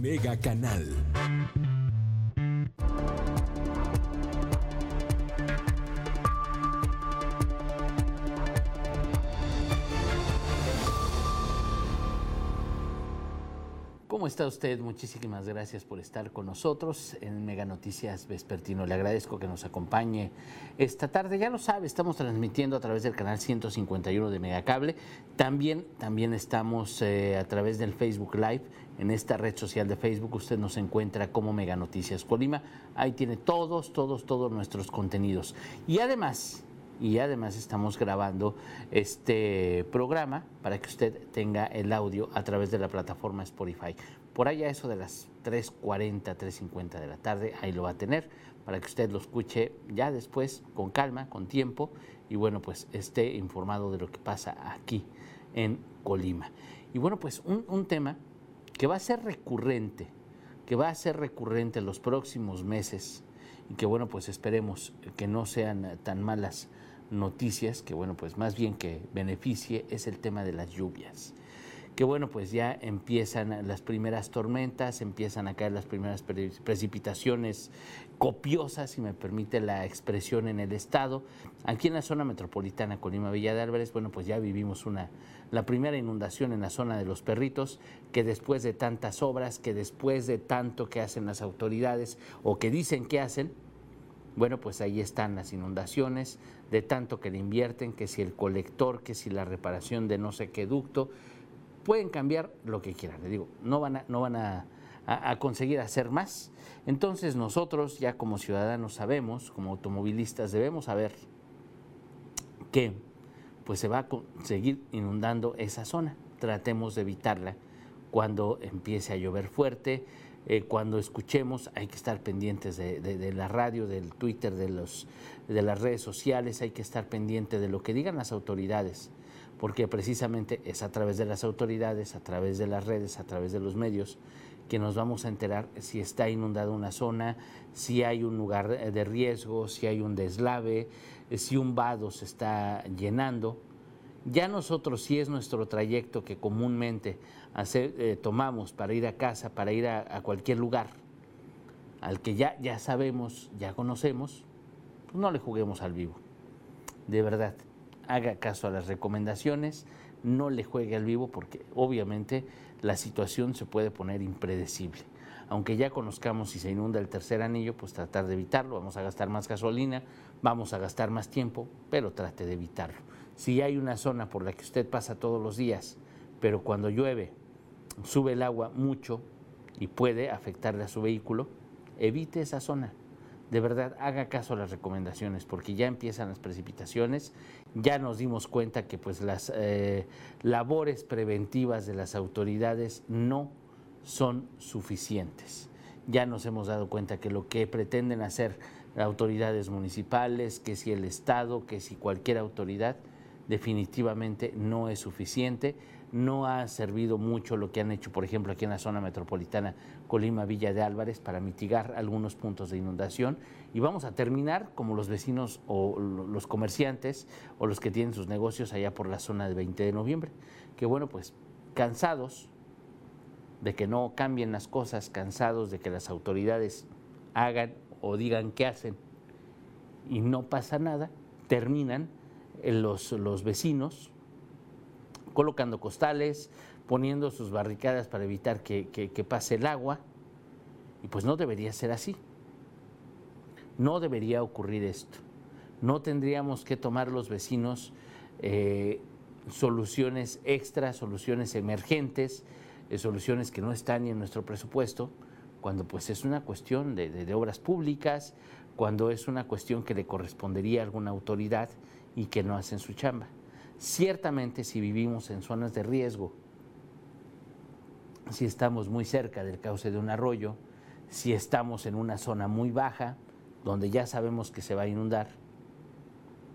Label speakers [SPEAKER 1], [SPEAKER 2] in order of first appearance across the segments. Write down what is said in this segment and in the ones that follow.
[SPEAKER 1] Mega Canal.
[SPEAKER 2] ¿Cómo está usted? Muchísimas gracias por estar con nosotros en Mega Noticias Vespertino. Le agradezco que nos acompañe esta tarde. Ya lo sabe, estamos transmitiendo a través del canal 151 de Megacable. También, también estamos eh, a través del Facebook Live. En esta red social de Facebook usted nos encuentra como Mega Noticias Colima. Ahí tiene todos, todos, todos nuestros contenidos. Y además, y además estamos grabando este programa para que usted tenga el audio a través de la plataforma Spotify. Por allá eso de las 3.40, 3.50 de la tarde, ahí lo va a tener para que usted lo escuche ya después con calma, con tiempo y bueno, pues esté informado de lo que pasa aquí en Colima. Y bueno, pues un, un tema que va a ser recurrente, que va a ser recurrente en los próximos meses y que bueno, pues esperemos que no sean tan malas noticias, que bueno, pues más bien que beneficie, es el tema de las lluvias. Que bueno, pues ya empiezan las primeras tormentas, empiezan a caer las primeras precipitaciones copiosas, si me permite la expresión, en el estado. Aquí en la zona metropolitana Colima Villa de Álvarez, bueno, pues ya vivimos una, la primera inundación en la zona de los perritos, que después de tantas obras, que después de tanto que hacen las autoridades o que dicen que hacen, bueno, pues ahí están las inundaciones, de tanto que le invierten, que si el colector, que si la reparación de no sé qué ducto, pueden cambiar lo que quieran. Le digo, no van a, no van a, a conseguir hacer más. Entonces nosotros ya como ciudadanos sabemos, como automovilistas debemos saber que pues se va a seguir inundando esa zona. Tratemos de evitarla cuando empiece a llover fuerte, eh, cuando escuchemos hay que estar pendientes de, la radio, del Twitter, de, los, de las redes sociales, hay que estar pendiente de lo que digan las autoridades, porque precisamente es a través de las autoridades, a través de las redes, a través de los medios, que nos vamos a enterar si está inundada una zona, si hay un lugar de riesgo, si hay un deslave, si un vado se está llenando. Ya nosotros, si es nuestro trayecto que comúnmente eh, tomamos para ir a casa, para ir a, cualquier lugar, al que ya, ya sabemos, ya conocemos, pues no le juguemos al vivo. De verdad, haga caso a las recomendaciones, no le juegue al vivo porque obviamente la situación se puede poner impredecible. Aunque ya conozcamos si se inunda el tercer anillo, pues tratar de evitarlo, vamos a gastar más gasolina, vamos a gastar más tiempo, pero trate de evitarlo. Si hay una zona por la que usted pasa todos los días, pero cuando llueve sube el agua mucho y puede afectarle a su vehículo, evite esa zona. De verdad, haga caso a las recomendaciones porque ya empiezan las precipitaciones, ya nos dimos cuenta que pues las eh, labores preventivas de las autoridades no son suficientes. Ya nos hemos dado cuenta que lo que pretenden hacer autoridades municipales, que si el Estado, que si cualquier autoridad, definitivamente no es suficiente. No ha servido mucho lo que han hecho, por ejemplo, aquí en la zona metropolitana Colima, Villa de Álvarez, para mitigar algunos puntos de inundación. Y vamos a terminar como los vecinos o los comerciantes o los que tienen sus negocios allá por la zona del 20 de noviembre. Que bueno, pues cansados de que no cambien las cosas, cansados de que las autoridades hagan o digan qué hacen y no pasa nada, terminan los, los vecinos colocando costales, poniendo sus barricadas para evitar que, pase el agua. Y pues no debería ser así. No debería ocurrir esto. No tendríamos que tomar los vecinos eh, soluciones extras, soluciones emergentes, eh, soluciones que no están en nuestro presupuesto, cuando pues es una cuestión de, de obras públicas, cuando es una cuestión que le correspondería a alguna autoridad y que no hacen su chamba. Ciertamente si vivimos en zonas de riesgo, si estamos muy cerca del cauce de un arroyo, si estamos en una zona muy baja, donde ya sabemos que se va a inundar,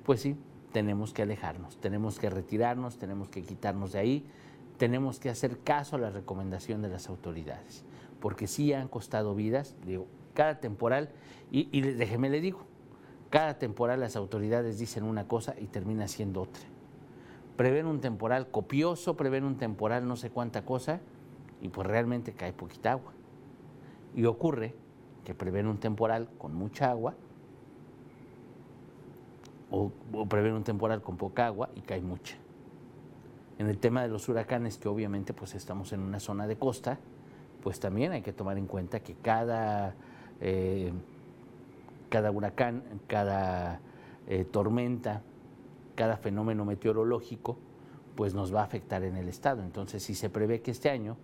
[SPEAKER 2] pues sí, tenemos que alejarnos, tenemos que retirarnos, tenemos que quitarnos de ahí, tenemos que hacer caso a la recomendación de las autoridades, porque sí han costado vidas, digo, cada temporal, y, y déjeme le digo, cada temporal las autoridades dicen una cosa y termina siendo otra prevén un temporal copioso, prevén un temporal no sé cuánta cosa, y pues realmente cae poquita agua. Y ocurre que prevén un temporal con mucha agua o, prevén un temporal con poca agua y cae mucha. En el tema de los huracanes, que obviamente pues estamos en una zona de costa, pues también hay que tomar en cuenta que cada, eh, cada huracán, cada eh, tormenta, cada fenómeno meteorológico, pues nos va a afectar en el estado. Entonces, si se prevé que este año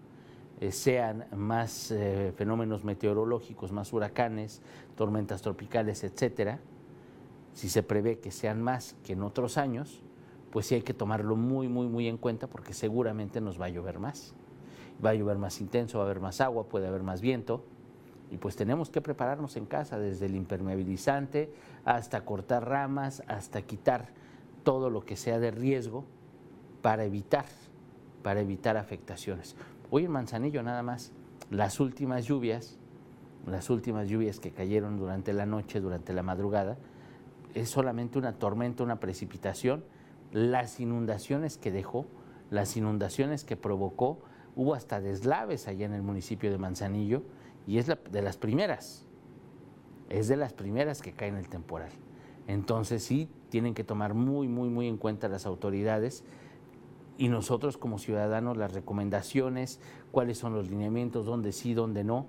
[SPEAKER 2] eh, sean más fenómenos meteorológicos, más huracanes, tormentas tropicales, etcétera, si se prevé que sean más que en otros años, pues sí hay que tomarlo muy, muy, muy en cuenta porque seguramente nos va a llover más. Va a llover más intenso, va a haber más agua, puede haber más viento. Y pues tenemos que prepararnos en casa, desde el impermeabilizante hasta cortar ramas, hasta quitar todo lo que sea de riesgo para evitar, para evitar afectaciones. Hoy en Manzanillo nada más, las últimas lluvias, las últimas lluvias que cayeron durante la noche, durante la madrugada, es solamente una tormenta, una precipitación. Las inundaciones que dejó, las inundaciones que provocó, hubo hasta deslaves allá en el municipio de Manzanillo y es de las primeras, es de las primeras que caen el temporal. Entonces sí, tienen que tomar muy, muy, muy en cuenta las autoridades y nosotros como ciudadanos las recomendaciones, cuáles son los lineamientos, dónde sí, dónde no.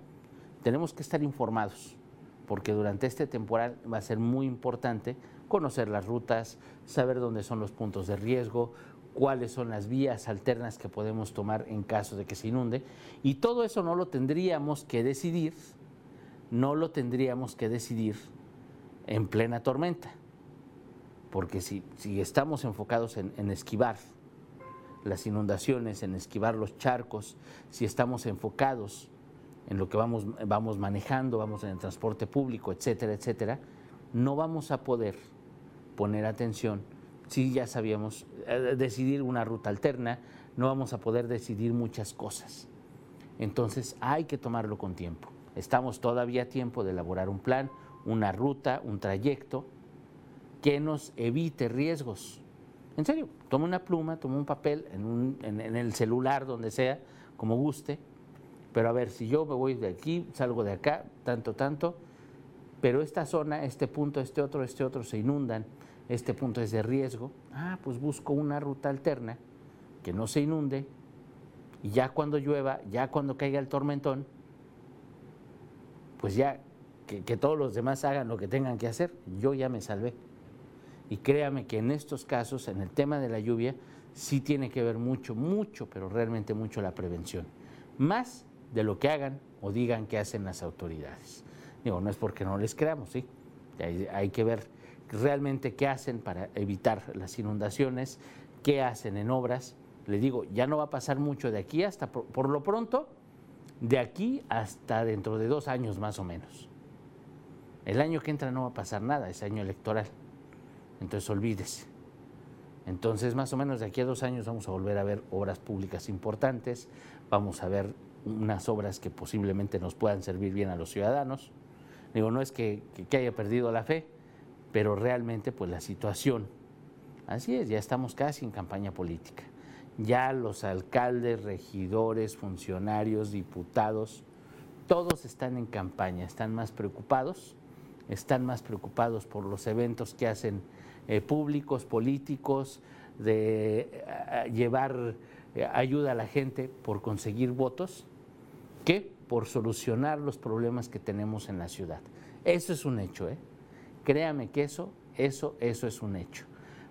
[SPEAKER 2] Tenemos que estar informados porque durante este temporal va a ser muy importante conocer las rutas, saber dónde son los puntos de riesgo, cuáles son las vías alternas que podemos tomar en caso de que se inunde. Y todo eso no lo tendríamos que decidir, no lo tendríamos que decidir en plena tormenta. Porque si, si estamos enfocados en, esquivar las inundaciones, en esquivar los charcos, si estamos enfocados en lo que vamos, vamos manejando, vamos en el transporte público, etcétera, etcétera, no vamos a poder poner atención si ya sabíamos eh, decidir una ruta alterna, no vamos a poder decidir muchas cosas. Entonces hay que tomarlo con tiempo. Estamos todavía a tiempo de elaborar un plan, una ruta, un trayecto que nos evite riesgos. En serio, toma una pluma, toma un papel en, el celular, donde sea, como guste, pero a ver, si yo me voy de aquí, salgo de acá, tanto, tanto, pero esta zona, este punto, este otro, este otro se inundan, este punto es de riesgo, ah, pues busco una ruta alterna que no se inunde y ya cuando llueva, ya cuando caiga el tormentón, pues ya que, que todos los demás hagan lo que tengan que hacer, yo ya me salvé. Y créame que en estos casos, en el tema de la lluvia, sí tiene que ver mucho, mucho, pero realmente mucho la prevención. Más de lo que hagan o digan que hacen las autoridades. Digo, no es porque no les creamos, ¿sí? Hay, que ver realmente qué hacen para evitar las inundaciones, qué hacen en obras. Le digo, ya no va a pasar mucho de aquí hasta, por, lo pronto, de aquí hasta dentro de dos años más o menos. El año que entra no va a pasar nada, es año electoral. Entonces olvídese. Entonces, más o menos de aquí a dos años vamos a volver a ver obras públicas importantes, vamos a ver unas obras que posiblemente nos puedan servir bien a los ciudadanos. Digo, no es que, haya perdido la fe, pero realmente pues la situación, así es, ya estamos casi en campaña política. Ya los alcaldes, regidores, funcionarios, diputados, todos están en campaña, están más preocupados, están más preocupados por los eventos que hacen eh, públicos, políticos, de eh, llevar eh, ayuda a la gente por conseguir votos que por solucionar los problemas que tenemos en la ciudad. Eso es un hecho, ¿eh? Créame que eso, eso, eso es un hecho.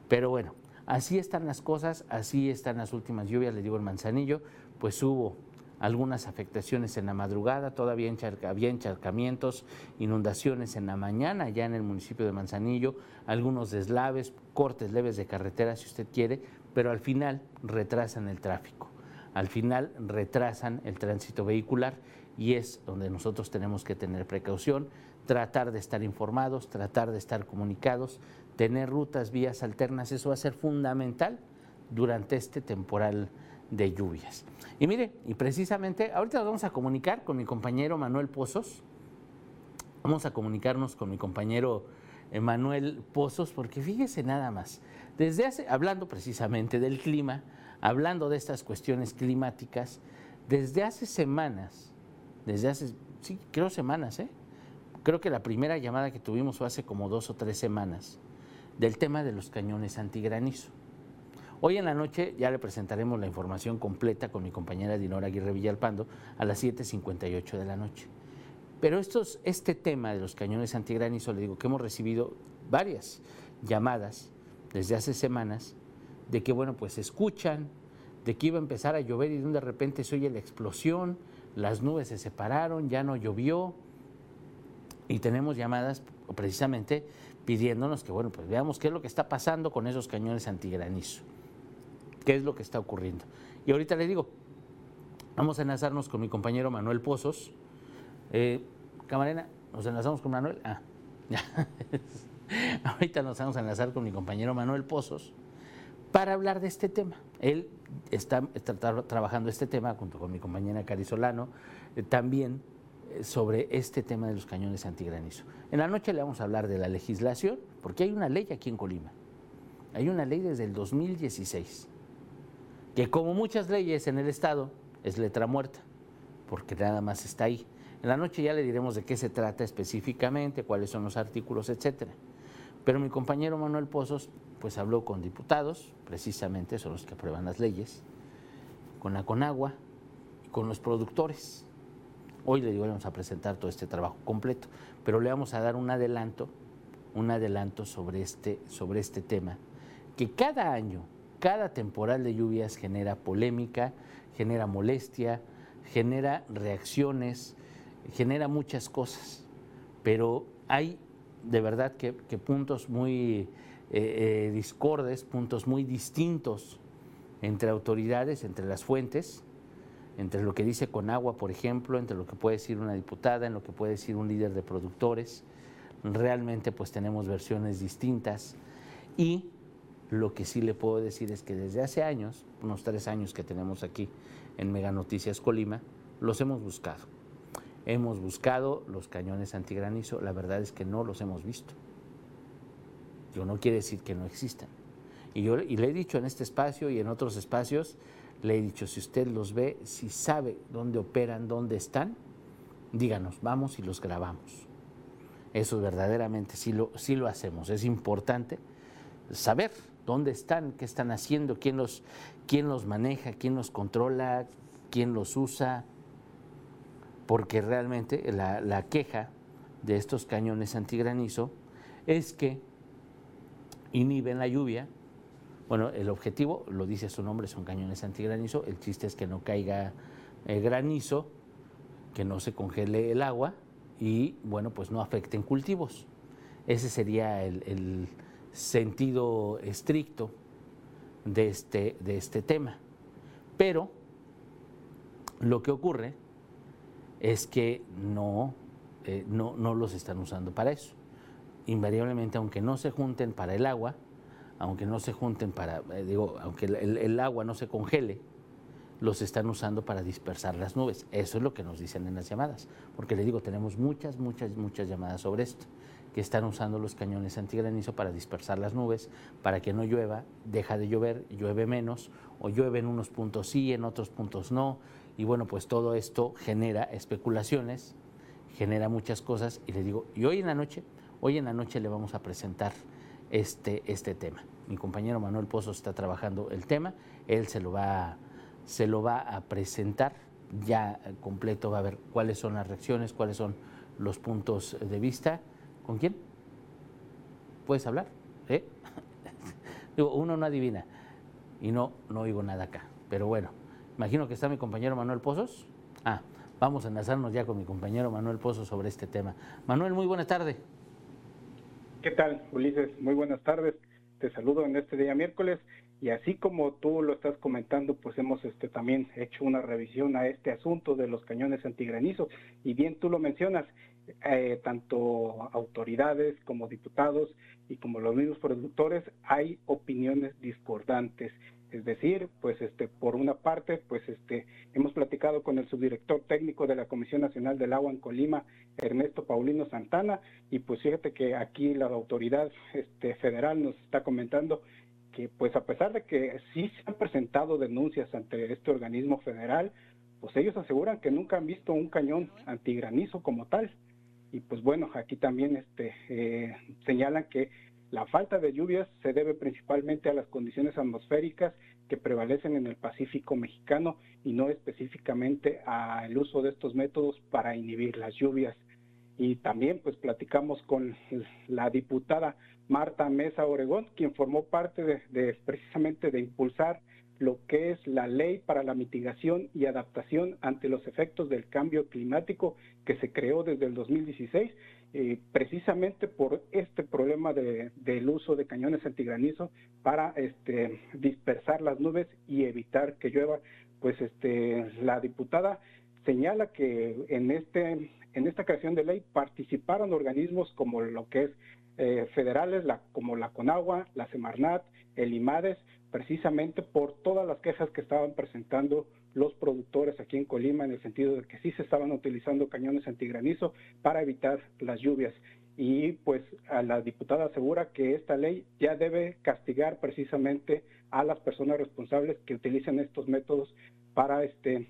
[SPEAKER 2] Pero bueno, así están las cosas, así están las últimas lluvias, le digo el manzanillo, pues hubo algunas afectaciones en la madrugada, todavía había encharcamientos, inundaciones en la mañana ya en el municipio de Manzanillo, algunos deslaves, cortes leves de carretera si usted quiere, pero al final retrasan el tráfico, al final retrasan el tránsito vehicular y es donde nosotros tenemos que tener precaución, tratar de estar informados, tratar de estar comunicados, tener rutas, vías alternas, eso va a ser fundamental durante este temporal de lluvias. Y mire, y precisamente ahorita nos vamos a comunicar con mi compañero Manuel Pozos, vamos a comunicarnos con mi compañero Manuel Pozos, porque fíjese nada más, desde hace, hablando precisamente del clima, hablando de estas cuestiones climáticas, desde hace semanas, desde hace sí, creo semanas, ¿eh? Creo que la primera llamada que tuvimos fue hace como dos o tres semanas del tema de los cañones antigranizo. Hoy en la noche ya le presentaremos la información completa con mi compañera Dinora Aguirre Villalpando a las 7.58 de la noche. Pero este tema de los cañones antigranizo, le digo que hemos recibido varias llamadas desde hace semanas de que, bueno, pues escuchan, de que iba a empezar a llover y de repente se oye la explosión, las nubes se separaron, ya no llovió. Y tenemos llamadas precisamente pidiéndonos que, bueno, pues veamos qué es lo que está pasando con esos cañones antigranizo, qué es lo que está ocurriendo. Y ahorita le digo, vamos a enlazarnos con mi compañero Manuel Pozos. Eh, camarena, ¿nos enlazamos con Manuel? Ah, ya. ahorita nos vamos a enlazar con mi compañero Manuel Pozos para hablar de este tema. Él está, trabajando este tema junto con mi compañera Carisolano, eh, también eh, sobre este tema de los cañones antigranizo. En la noche le vamos a hablar de la legislación, porque hay una ley aquí en Colima. Hay una ley desde el 2016, que como muchas leyes en el Estado es letra muerta, porque nada más está ahí. En la noche ya le diremos de qué se trata específicamente, cuáles son los artículos, etcétera. Pero mi compañero Manuel Pozos pues habló con diputados, precisamente son los que aprueban las leyes, con la Conagua con los productores. Hoy le digo, vamos a presentar todo este trabajo completo, pero le vamos a dar un adelanto, un adelanto sobre este, sobre este tema, que cada año, cada temporal de lluvias genera polémica, genera molestia, genera reacciones, genera muchas cosas, pero hay de verdad que, puntos muy eh, eh, discordes, puntos muy distintos entre autoridades, entre las fuentes, entre lo que dice Conagua, por ejemplo, entre lo que puede decir una diputada, en lo que puede decir un líder de productores. Realmente pues tenemos versiones distintas y lo que sí le puedo decir es que desde hace años, unos tres años que tenemos aquí en Mega Noticias Colima, los hemos buscado Hemos buscado los cañones antigranizo, la verdad es que no los hemos visto. Yo no quiere decir que no existan. Y yo y le he dicho en este espacio y en otros espacios, le he dicho, si usted los ve, si sabe dónde operan, dónde están, díganos, vamos y los grabamos. Eso verdaderamente sí lo, sí lo hacemos. Es importante saber dónde están, qué están haciendo, quién los, quién los maneja, quién los controla, quién los usa, porque realmente la, queja de estos cañones antigranizo es que inhiben la lluvia. Bueno, el objetivo, lo dice su nombre, son cañones antigranizo. El chiste es que no caiga el granizo, que no se congele el agua y, bueno, pues no afecten cultivos. Ese sería el sentido estricto de este, de este tema. Pero lo que ocurre es que no, eh, no, no los están usando para eso. Invariablemente, aunque no se junten para el agua, aunque no se junten para, eh, digo, aunque el, agua no se congele, los están usando para dispersar las nubes. Eso es lo que nos dicen en las llamadas. Porque le digo, tenemos muchas, muchas, muchas llamadas sobre esto, que están usando los cañones antigranizo para dispersar las nubes, para que no llueva, deja de llover, llueve menos, o llueve en unos puntos sí, en otros puntos no, y bueno, pues todo esto genera especulaciones, genera muchas cosas y le digo, y hoy en la noche, hoy en la noche le vamos a presentar este, este tema. Mi compañero Manuel Pozo está trabajando el tema, él se lo va, se lo va a presentar ya completo, va a ver cuáles son las reacciones, cuáles son los puntos de vista. ¿Con quién? ¿Puedes hablar? ¿Eh? Digo, uno no adivina y no, no oigo nada acá, pero bueno. Imagino que está mi compañero Manuel Pozos. Ah, vamos a enlazarnos ya con mi compañero Manuel Pozos sobre este tema. Manuel, muy buena tarde.
[SPEAKER 1] ¿Qué tal, Ulises? Muy buenas tardes. Te saludo en este día miércoles y así como tú lo estás comentando, pues hemos este, también hecho una revisión a este asunto de los cañones antigranizo y bien tú lo mencionas, eh, tanto autoridades como diputados y como los mismos productores hay opiniones discordantes es decir, pues este, por una parte, pues este, hemos platicado con el subdirector técnico de la Comisión Nacional del Agua en Colima, Ernesto Paulino Santana, y pues fíjate que aquí la autoridad este, federal nos está comentando que pues a pesar de que sí se han presentado denuncias ante este organismo federal, pues ellos aseguran que nunca han visto un cañón antigranizo como tal. Y pues bueno, aquí también este, eh, señalan que la falta de lluvias se debe principalmente a las condiciones atmosféricas que prevalecen en el Pacífico mexicano y no específicamente al uso de estos métodos para inhibir las lluvias. Y también pues platicamos con la diputada Marta Mesa Oregón, quien formó parte de precisamente de impulsar lo que es la ley para la mitigación y adaptación ante los efectos del cambio climático que se creó desde el 2016, eh, precisamente por este problema del uso de cañones antigranizo para este, dispersar las nubes y evitar que llueva. Pues este, la diputada señala que en, este, en esta creación de ley participaron organismos como lo que es eh, federales, como la CONAGUA, la Semarnat, el IMADES, precisamente por todas las quejas que estaban presentando los productores aquí en Colima en el sentido de que sí se estaban utilizando cañones antigranizo para evitar las lluvias. Y pues a la diputada asegura que esta ley ya debe castigar precisamente a las personas responsables que utilicen estos métodos para este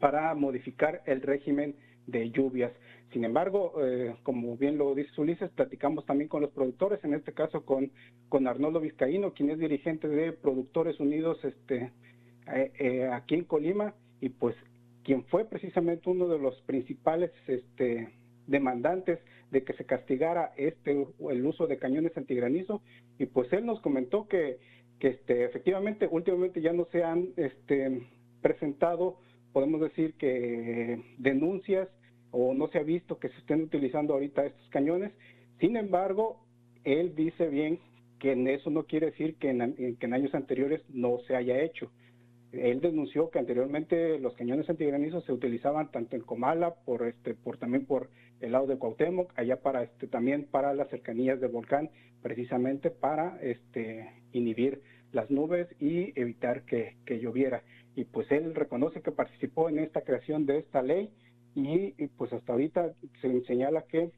[SPEAKER 1] para modificar el régimen de lluvias. Sin embargo, eh, como bien lo dice Ulises, platicamos también con los productores, en este caso con, con Arnoldo Vizcaíno, quien es dirigente de Productores Unidos este, eh, eh, aquí en Colima, y pues quien fue precisamente uno de los principales este, demandantes de que se castigara este el uso de cañones antigranizo, y pues él nos comentó que, que este, efectivamente últimamente ya no se han este, presentado, podemos decir que denuncias o no se ha visto que se estén utilizando ahorita estos cañones. Sin embargo, él dice bien que en eso no quiere decir que en, años anteriores no se haya hecho. Él denunció que anteriormente los cañones antigranizo se utilizaban tanto en Comala, por este, por también por el lado de Cuauhtémoc, allá para este, también para las cercanías del volcán, precisamente para este, inhibir las nubes y evitar que, que lloviera. Y pues él reconoce que participó en esta creación de esta ley y, pues hasta ahorita se señala que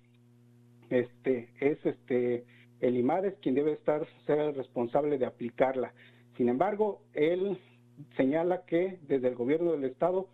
[SPEAKER 1] este es este el IMADES quien debe estar ser el responsable de aplicarla. Sin embargo, él señala que desde el gobierno del estado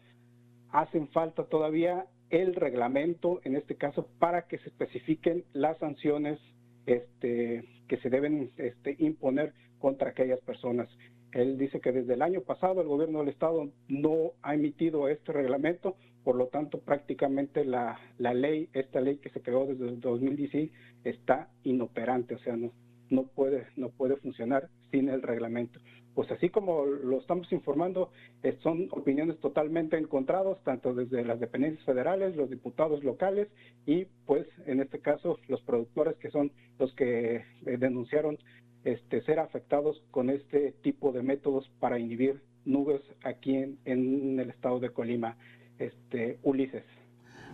[SPEAKER 1] hacen falta todavía el reglamento, en este caso, para que se especifiquen las sanciones este, que se deben este, imponer contra aquellas personas. Él dice que desde el año pasado el gobierno del estado no ha emitido este reglamento, por lo tanto prácticamente la, ley, esta ley que se creó desde el 2016 está inoperante, o sea, no, puede, no puede funcionar sin el reglamento. Pues así como lo estamos informando, eh, son opiniones totalmente encontradas, tanto desde las dependencias federales, los diputados locales y pues en este caso los productores que son los que eh, denunciaron este, ser afectados con este tipo de métodos para inhibir nubes aquí en el estado de Colima. Este, Ulises.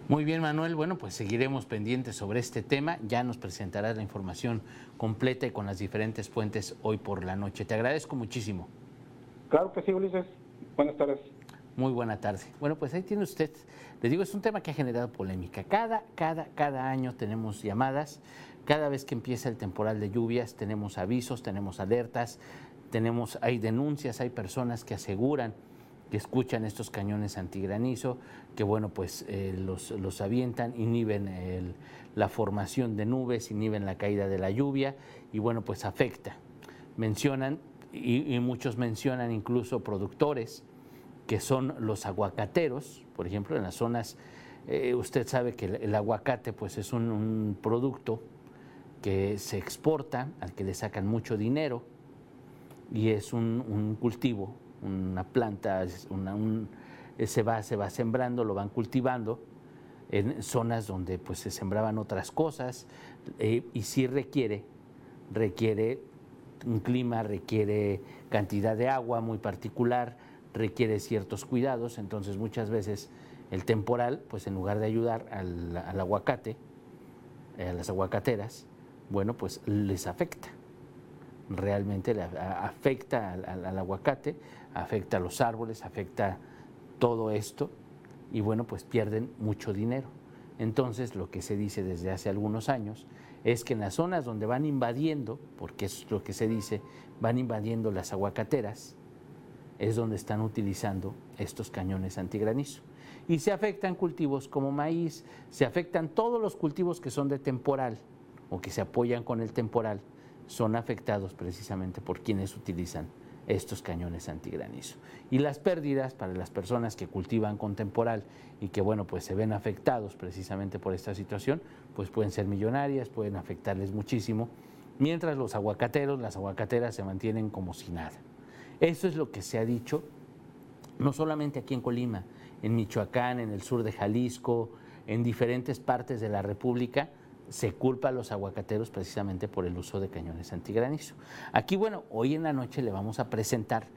[SPEAKER 2] Muy bien, Manuel. Bueno, pues seguiremos pendientes sobre este tema. Ya nos presentarás la información completa y con las diferentes fuentes hoy por la noche. Te agradezco muchísimo.
[SPEAKER 1] Claro que sí, Ulises. Buenas tardes.
[SPEAKER 2] Muy buena tarde. Bueno, pues ahí tiene usted. Le digo, es un tema que ha generado polémica. Cada, cada, cada año tenemos llamadas cada vez que empieza el temporal de lluvias tenemos avisos, tenemos alertas, tenemos, hay denuncias, hay personas que aseguran que escuchan estos cañones antigranizo, que bueno, pues eh, los, avientan, inhiben la formación de nubes, inhiben la caída de la lluvia y bueno, pues afecta. Mencionan, y, muchos mencionan incluso productores, que son los aguacateros, por ejemplo, en las zonas, eh, usted sabe que el, aguacate pues es un producto que se exporta, al que le sacan mucho dinero, y es un, cultivo, una planta, se, va, se va sembrando, lo van cultivando en zonas donde pues, se sembraban otras cosas, eh, y sí requiere, requiere un clima, requiere cantidad de agua muy particular, requiere ciertos cuidados, entonces muchas veces el temporal, pues en lugar de ayudar al, aguacate, eh, a las aguacateras, bueno, pues les afecta. Realmente afecta al, aguacate, afecta a los árboles, afecta todo esto y bueno, pues pierden mucho dinero. Entonces, lo que se dice desde hace algunos años es que en las zonas donde van invadiendo, porque es lo que se dice, van invadiendo las aguacateras, es donde están utilizando estos cañones antigranizo. Y se afectan cultivos como maíz, se afectan todos los cultivos que son de temporal o que se apoyan con el temporal, son afectados precisamente por quienes utilizan estos cañones antigranizo. Y las pérdidas para las personas que cultivan con temporal y que, bueno, pues se ven afectados precisamente por esta situación, pues pueden ser millonarias, pueden afectarles muchísimo, mientras los aguacateros, las aguacateras se mantienen como si nada. Eso es lo que se ha dicho, no solamente aquí en Colima, en Michoacán, en el sur de Jalisco, en diferentes partes de la República, se culpa a los aguacateros precisamente por el uso de cañones antigranizo. Aquí, bueno, hoy en la noche le vamos a presentar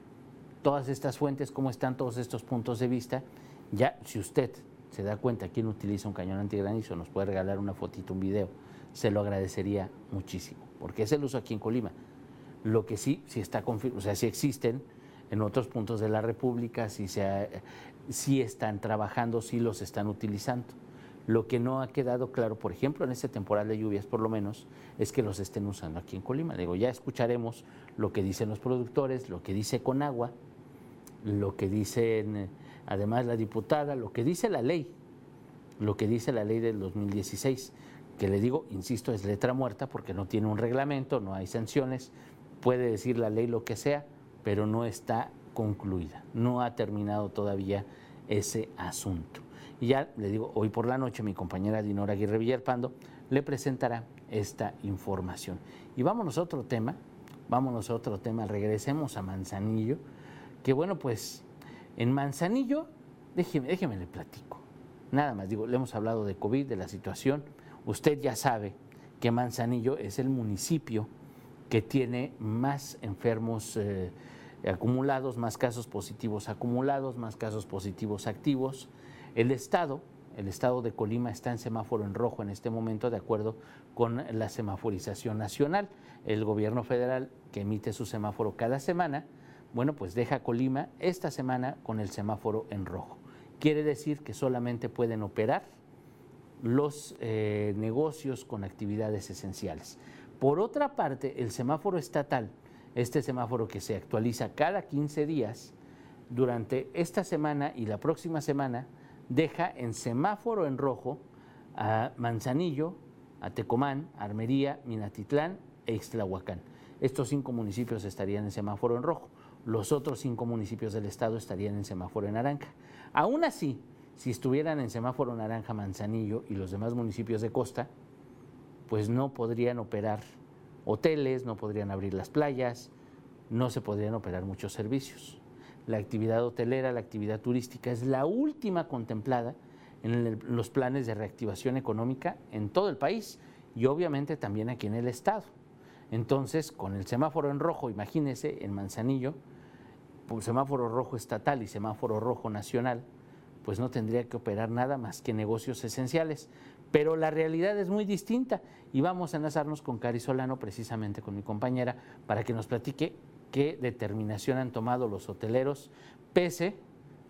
[SPEAKER 2] todas estas fuentes, cómo están todos estos puntos de vista. Ya, si usted se da cuenta quién utiliza un cañón antigranizo, nos puede regalar una fotito, un video, se lo agradecería muchísimo, porque es el uso aquí en Colima. Lo que sí, sí está o sea, sí existen en otros puntos de la República, sí, se, sí están trabajando, sí los están utilizando. Lo que no ha quedado claro, por ejemplo, en este temporal de lluvias, por lo menos, es que los estén usando aquí en Colima. Digo, ya escucharemos lo que dicen los productores, lo que dice Conagua, lo que dicen eh, además la diputada, lo que dice la ley, lo que dice la ley del 2016, que le digo, insisto, es letra muerta porque no tiene un reglamento, no hay sanciones, puede decir la ley lo que sea, pero no está concluida, no ha terminado todavía ese asunto. Y ya le digo, hoy por la noche mi compañera Dinora Aguirre Villarpando le presentará esta información. Y vámonos a otro tema, vámonos a otro tema, regresemos a Manzanillo, que bueno, pues en Manzanillo, déjeme, déjeme le platico. Nada más, digo, le hemos hablado de COVID, de la situación. Usted ya sabe que Manzanillo es el municipio que tiene más enfermos eh, acumulados, más casos positivos acumulados, más casos positivos activos. El Estado, el Estado de Colima está en semáforo en rojo en este momento de acuerdo con la semaforización nacional. El gobierno federal que emite su semáforo cada semana, bueno, pues deja Colima esta semana con el semáforo en rojo. Quiere decir que solamente pueden operar los eh, negocios con actividades esenciales. Por otra parte, el semáforo estatal, este semáforo que se actualiza cada 15 días, durante esta semana y la próxima semana, deja en semáforo en rojo a Manzanillo, a Tecomán, Armería, Minatitlán e Ixtlahuacán. Estos cinco municipios estarían en semáforo en rojo. Los otros cinco municipios del estado estarían en semáforo en naranja. Aún así, si estuvieran en semáforo naranja Manzanillo y los demás municipios de costa, pues no podrían operar hoteles, no podrían abrir las playas, no se podrían operar muchos servicios la actividad hotelera, la actividad turística, es la última contemplada en los planes de reactivación económica en todo el país y obviamente también aquí en el Estado. Entonces, con el semáforo en rojo, imagínense, en Manzanillo, pues, semáforo rojo estatal y semáforo rojo nacional, pues no tendría que operar nada más que negocios esenciales. Pero la realidad es muy distinta y vamos a enlazarnos con Cari Solano, precisamente con mi compañera, para que nos platique qué determinación han tomado los hoteleros pese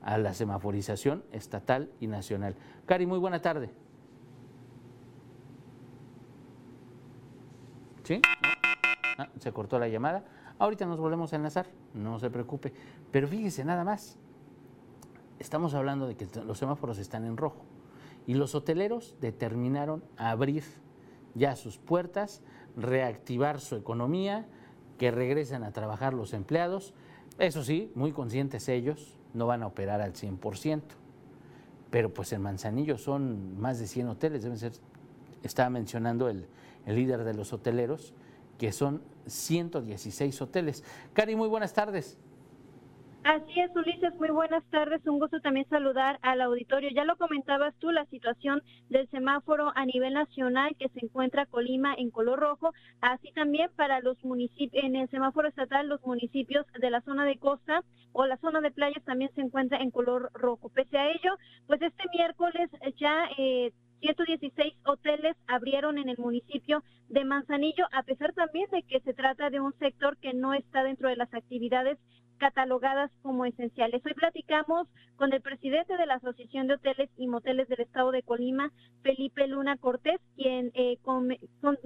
[SPEAKER 2] a la semaforización estatal y nacional. Cari, muy buena tarde. ¿Sí? Ah, se cortó la llamada. Ahorita nos volvemos a enlazar, no se preocupe. Pero fíjese nada más, estamos hablando de que los semáforos están en rojo y los hoteleros determinaron abrir ya sus puertas, reactivar su economía, que regresen a trabajar los empleados. Eso sí, muy conscientes ellos, no van a operar al 100%. Pero pues en Manzanillo son más de 100 hoteles, deben ser, estaba mencionando el, el líder de los hoteleros, que son 116 hoteles. Cari, muy buenas tardes.
[SPEAKER 3] Así es, Ulises, muy buenas tardes. Un gusto también saludar al auditorio. Ya lo comentabas tú, la situación del semáforo a nivel nacional que se encuentra Colima en color rojo, así también para los municipios, en el semáforo estatal, los municipios de la zona de costa o la zona de playas también se encuentra en color rojo. Pese a ello, pues este miércoles ya eh, 116 hoteles abrieron en el municipio de Manzanillo, a pesar también de que se trata de un sector que no está dentro de las actividades catalogadas como esenciales. Hoy platicamos con el presidente de la Asociación de Hoteles y Moteles del Estado de Colima, Felipe Luna Cortés, quien eh,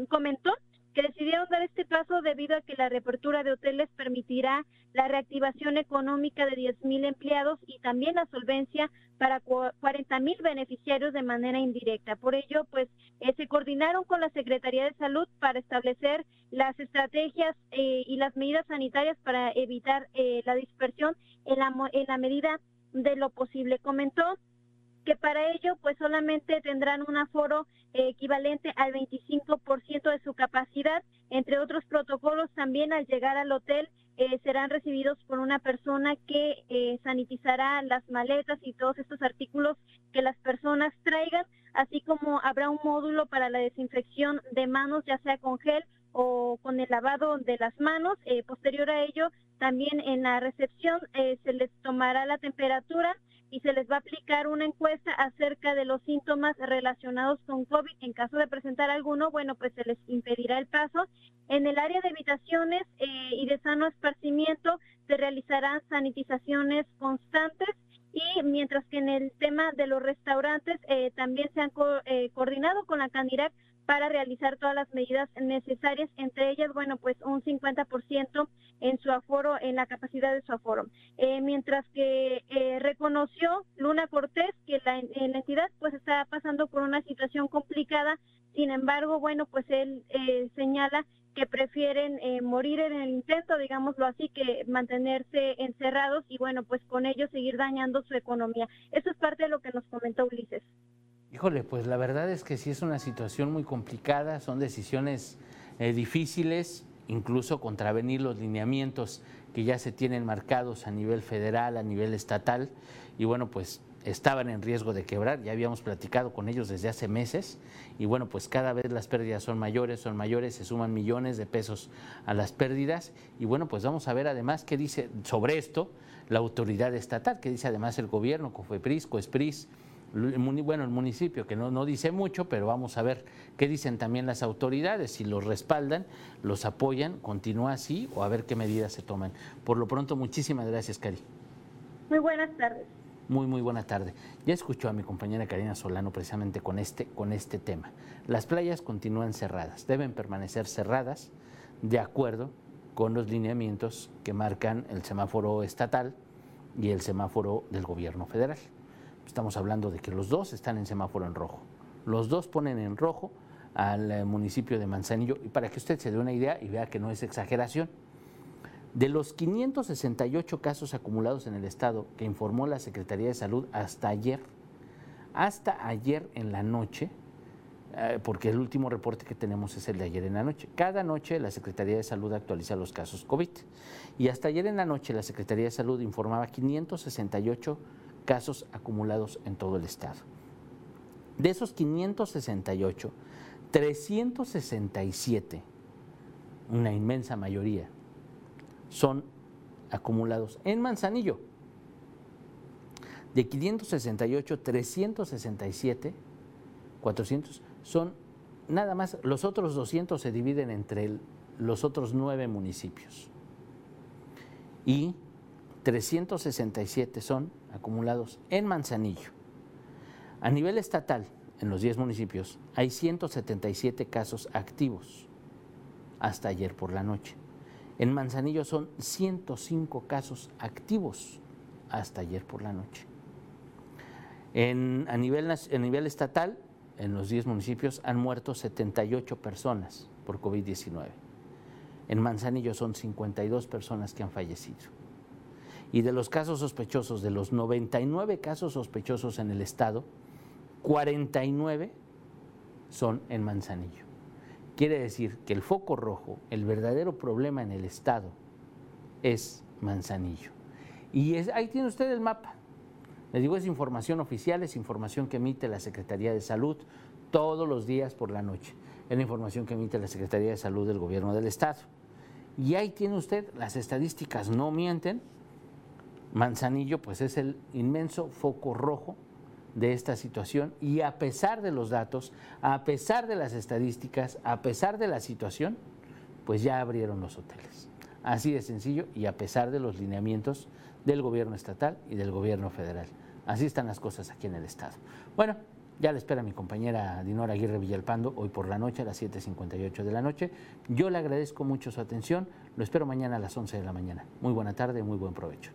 [SPEAKER 3] comentó que decidieron dar este paso debido a que la reapertura de hoteles permitirá la reactivación económica de 10.000 empleados y también la solvencia para 40.000 beneficiarios de manera indirecta. Por ello, pues eh, se coordinaron con la Secretaría de Salud para establecer las estrategias eh, y las medidas sanitarias para evitar eh, la dispersión en la medida de lo posible. Comentó que para ello pues solamente tendrán un aforo eh, equivalente al 25% de su capacidad. Entre otros protocolos, también al llegar al hotel eh, serán recibidos por una persona que eh, sanitizará las maletas y todos estos artículos que las personas traigan, así como habrá un módulo para la desinfección de manos, ya sea con gel o con el lavado de las manos. posterior a ello, también en la recepción se les tomará la temperatura y se les va a aplicar una encuesta acerca de los síntomas relacionados con COVID. En caso de presentar alguno, bueno, pues se les impedirá el paso. En el área de habitaciones eh, y de sano esparcimiento se realizarán sanitizaciones constantes y mientras que en el tema de los restaurantes eh, también se han eh, coordinado con la Canirac para realizar todas las medidas necesarias, entre ellas, bueno, pues un 50% en su aforo, en la capacidad de su aforo. Eh, mientras que eh, reconoció Luna Cortés que la, entidad pues está pasando por una situación complicada, sin embargo, bueno, pues él eh, señala que prefieren morir en el intento, digámoslo así, que mantenerse encerrados y bueno, pues con ello seguir dañando su economía. Eso es parte de lo que nos comentó Ulises.
[SPEAKER 2] Híjole, pues la verdad es que sí es una situación muy complicada, son decisiones eh, difíciles, incluso contravenir los lineamientos que ya se tienen marcados a nivel federal, a nivel estatal, y bueno, pues estaban en riesgo de quebrar, ya habíamos platicado con ellos desde hace meses, y bueno, pues cada vez las pérdidas son mayores, son mayores, se suman millones de pesos a las pérdidas, y bueno, pues vamos a ver además qué dice sobre esto la autoridad estatal, qué dice además el gobierno, COFEPRIS, COESPRIS, bueno, el municipio, que no, no dice mucho, pero vamos a ver qué dicen también las autoridades, si los respaldan, los apoyan, continúa así o a ver qué medidas se toman. Por lo pronto, muchísimas gracias, Cari.
[SPEAKER 3] Muy buenas tardes.
[SPEAKER 2] Muy, muy buena tarde. Ya escuchó a mi compañera Karina Solano precisamente con este, con este tema. Las playas continúan cerradas, deben permanecer cerradas de acuerdo con los lineamientos que marcan el semáforo estatal y el semáforo del gobierno federal. Estamos hablando de que los dos están en semáforo en rojo. Los dos ponen en rojo al eh, municipio de Manzanillo. Y para que usted se dé una idea y vea que no es exageración, de los 568 casos acumulados en el estado que informó la Secretaría de Salud hasta ayer, hasta ayer en la noche, eh, porque el último reporte que tenemos es el de ayer en la noche. Cada noche la Secretaría de Salud actualiza los casos COVID. Y hasta ayer en la noche la Secretaría de Salud informaba 568 casos acumulados en todo el estado. De esos 568, 367, una inmensa mayoría, son acumulados en Manzanillo. De 568, 367, 400 son nada más, los otros 200 se dividen entre los otros nueve municipios. Y 367 son acumulados en Manzanillo. A nivel estatal, en los 10 municipios, hay 177 casos activos hasta ayer por la noche. En Manzanillo son 105 casos activos hasta ayer por la noche. En, a, nivel, a nivel estatal, en los 10 municipios han muerto 78 personas por COVID-19. En Manzanillo son 52 personas que han fallecido. Y de los casos sospechosos, de los 99 casos sospechosos en el estado, 49 son en Manzanillo. Quiere decir que el foco rojo, el verdadero problema en el estado, es Manzanillo. Y ahí tiene usted el mapa. Le digo, es información oficial, es información que emite la Secretaría de Salud todos los días por la noche. Es la información que emite la Secretaría de Salud del Gobierno del Estado. Y ahí tiene usted, las estadísticas no mienten, Manzanillo pues es el inmenso foco rojo de esta situación y a pesar de los datos, a pesar de las estadísticas, a pesar de la situación, pues ya abrieron los hoteles. Así de sencillo y a pesar de los lineamientos del gobierno estatal y del gobierno federal. Así están las cosas aquí en el estado. Bueno, Ya le espera mi compañera Dinora Aguirre Villalpando hoy por la noche a las 7.58 de la noche. Yo le agradezco mucho su atención. Lo espero mañana a las 11 de la mañana. Muy buena tarde, muy buen provecho.